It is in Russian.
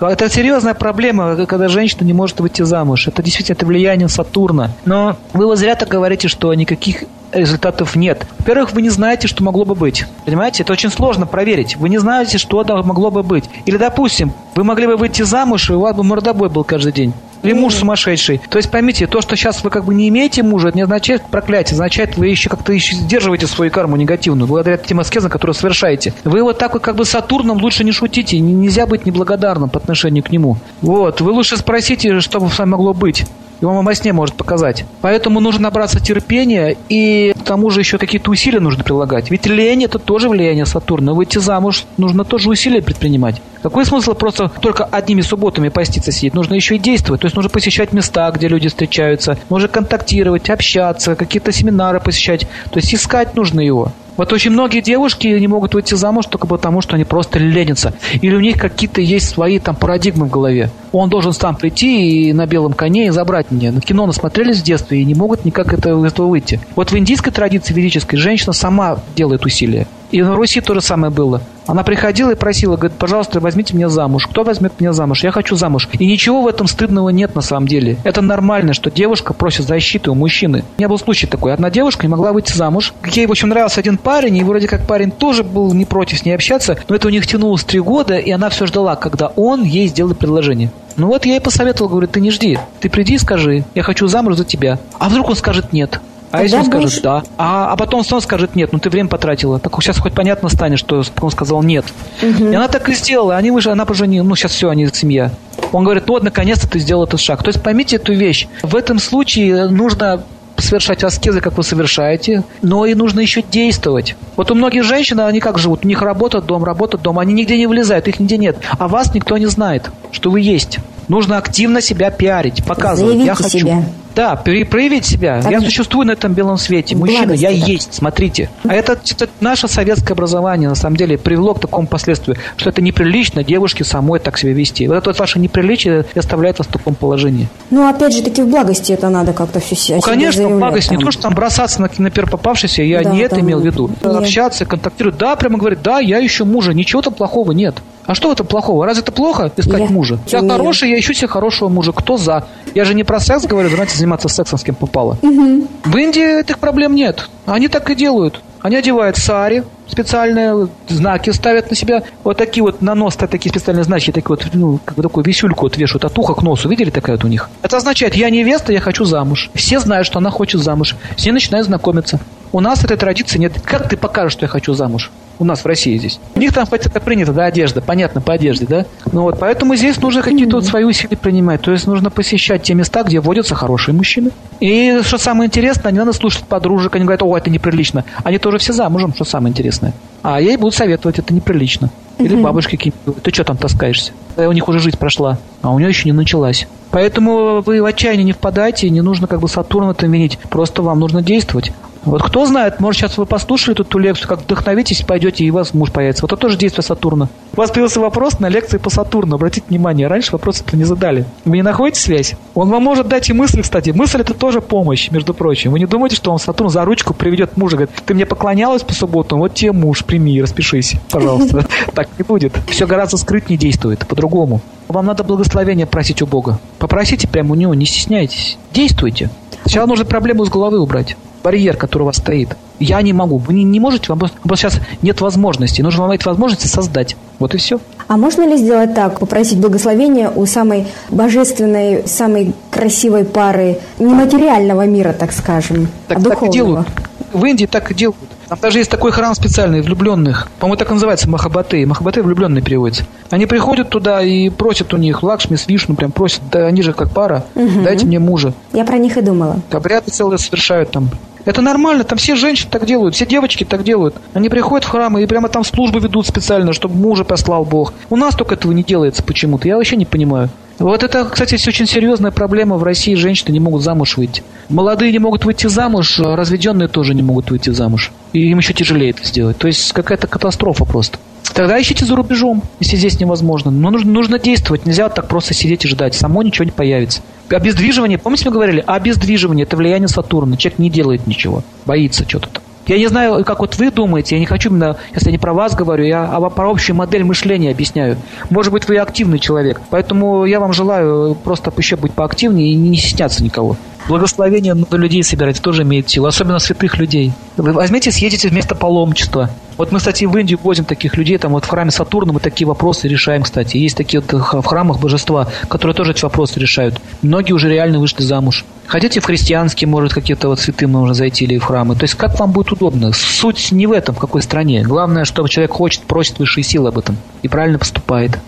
Это серьезная проблема, когда женщина не может выйти замуж. Это действительно это влияние Сатурна. Но вы вот зря так говорите, что никаких результатов нет. Во-первых, вы не знаете, что могло бы быть. Понимаете, это очень сложно проверить. Вы не знаете, что могло бы быть. Или, допустим, вы могли бы выйти замуж, и у вас бы мордобой был каждый день. Или муж сумасшедший. То есть поймите, то, что сейчас вы как бы не имеете мужа, это не означает проклятие, означает, вы еще как-то еще сдерживаете свою карму негативную, благодаря тем аскезам, которые совершаете. Вы вот так вот как бы с Сатурном лучше не шутите, нельзя быть неблагодарным по отношению к нему. Вот, вы лучше спросите, что бы с вами могло быть и он вам во сне может показать. Поэтому нужно набраться терпения, и к тому же еще какие-то усилия нужно прилагать. Ведь лень – это тоже влияние Сатурна. Выйти замуж нужно тоже усилия предпринимать. Какой смысл просто только одними субботами поститься сидеть? Нужно еще и действовать. То есть нужно посещать места, где люди встречаются. Нужно контактировать, общаться, какие-то семинары посещать. То есть искать нужно его. Вот очень многие девушки не могут выйти замуж только потому, что они просто ленятся. Или у них какие-то есть свои там парадигмы в голове. Он должен сам прийти и на белом коне и забрать меня. На кино насмотрелись в детстве и не могут никак это, из этого выйти. Вот в индийской традиции ведической женщина сама делает усилия. И на Руси то же самое было. Она приходила и просила, говорит, пожалуйста, возьмите меня замуж. Кто возьмет меня замуж? Я хочу замуж. И ничего в этом стыдного нет на самом деле. Это нормально, что девушка просит защиты у мужчины. У меня был случай такой. Одна девушка не могла выйти замуж. Ей, в общем, нравился один парень, и вроде как парень тоже был не против с ней общаться, но это у них тянулось три года, и она все ждала, когда он ей сделает предложение. Ну вот я ей посоветовал, говорю, ты не жди, ты приди и скажи, я хочу замуж за тебя. А вдруг он скажет нет? А если он скажет да, а, а потом снова скажет нет, ну ты время потратила. Так сейчас хоть понятно станет, что он сказал нет. Угу. И она так и сделала. Они уже, она поженила, ну сейчас все, они семья. Он говорит, ну вот наконец-то ты сделал этот шаг. То есть поймите эту вещь. В этом случае нужно совершать аскезы, как вы совершаете, но и нужно еще действовать. Вот у многих женщин, они как живут? У них работа, дом, работа, дом. Они нигде не вылезают, их нигде нет. А вас никто не знает, что вы есть. Нужно активно себя пиарить, показывать. Заявите я хочу. Себя. Да, проявить себя. Так я существую на этом белом свете. Мужчина, я да. есть, смотрите. А это, это наше советское образование, на самом деле, привело к такому последствию, что это неприлично девушке самой так себя вести. Вот это вот ваше неприличие оставляет вас в таком положении. Ну, опять же, таки в благости это надо как-то все себя Ну, конечно, в благости. Там. Не то, что там бросаться на, на первый попавшийся, я да, не это имел в виду. Нет. Общаться, контактировать. Да, прямо говорит, да, я ищу мужа, ничего там плохого нет. А что в этом плохого? Разве это плохо искать я... мужа? Я Нет. хороший, я ищу себе хорошего мужа. Кто за? Я же не про секс говорю, давайте заниматься сексом с кем попало. Угу. В Индии этих проблем нет. Они так и делают. Они одевают сари, специальные знаки ставят на себя. Вот такие вот на нос такие специальные знаки, такие вот, ну, как бы такую висюльку вот вешают от уха к носу. Видели такая вот у них? Это означает, я невеста, я хочу замуж. Все знают, что она хочет замуж. Все начинают знакомиться. У нас этой традиции нет. Как ты покажешь, что я хочу замуж? У нас в России здесь. У них там это принято, да, одежда, понятно, по одежде, да? Ну вот, поэтому здесь нужно какие-то вот свои усилия принимать. То есть нужно посещать те места, где водятся хорошие мужчины. И что самое интересное, не надо слушать подружек, они говорят, о, это неприлично. Они тоже все замужем, что самое интересное. А ей будут советовать, это неприлично. Или угу. бабушки какие-нибудь, ты что там таскаешься? У них уже жизнь прошла, а у нее еще не началась. Поэтому вы в отчаяние не впадайте, не нужно как бы Сатурн это винить. Просто вам нужно действовать. Вот кто знает, может, сейчас вы послушали тут эту лекцию, как вдохновитесь, пойдете, и у вас муж появится. Вот это тоже действие Сатурна. У вас появился вопрос на лекции по Сатурну. Обратите внимание, раньше вопрос это не задали. Вы не находите связь? Он вам может дать и мысли, кстати. Мысль это тоже помощь, между прочим. Вы не думаете, что он Сатурн за ручку приведет мужа, говорит, ты мне поклонялась по субботам, вот тебе муж, прими, распишись, пожалуйста. Так не будет. Все гораздо скрытнее действует, по-другому. Вам надо благословения просить у Бога. Попросите прямо у него, не стесняйтесь. Действуйте. Сначала нужно проблему с головы убрать барьер, который у вас стоит. Я не могу. Вы не, не можете, вам просто, просто сейчас нет возможности. Нужно вам эти возможности создать. Вот и все. А можно ли сделать так, попросить благословения у самой божественной, самой красивой пары нематериального мира, так скажем, так, а духовного? Так и делают. В Индии так и делают. Там даже есть такой храм специальный, влюбленных. По-моему, так называется Махабаты. Махабаты влюбленные переводится. Они приходят туда и просят у них Лакшми с Вишну, прям просят, да они же как пара, угу. дайте мне мужа. Я про них и думала. Обряды целые совершают там. Это нормально, там все женщины так делают, все девочки так делают. Они приходят в храмы и прямо там службы ведут специально, чтобы мужа послал Бог. У нас только этого не делается почему-то, я вообще не понимаю. Вот это, кстати, очень серьезная проблема в России. Женщины не могут замуж выйти. Молодые не могут выйти замуж, а разведенные тоже не могут выйти замуж. И им еще тяжелее это сделать. То есть какая-то катастрофа просто. Тогда ищите за рубежом, если здесь невозможно. Но нужно, нужно действовать. Нельзя так просто сидеть и ждать. Само ничего не появится. Обездвиживание, помните, мы говорили, обездвиживание – это влияние Сатурна. Человек не делает ничего, боится что-то там. Я не знаю, как вот вы думаете, я не хочу именно, если я не про вас говорю, я а про общую модель мышления объясняю. Может быть, вы активный человек, поэтому я вам желаю просто еще быть поактивнее и не стесняться никого. Благословение на людей собирать тоже имеет силу, особенно святых людей. Вы возьмите, съедете вместо паломничества. Вот мы, кстати, в Индию возим таких людей, там вот в храме Сатурна мы такие вопросы решаем, кстати. Есть такие вот в храмах божества, которые тоже эти вопросы решают. Многие уже реально вышли замуж. Хотите в христианские, может, какие-то вот святым нужно зайти или в храмы. То есть как вам будет удобно. Суть не в этом, в какой стране. Главное, что человек хочет, просит высшие силы об этом и правильно поступает.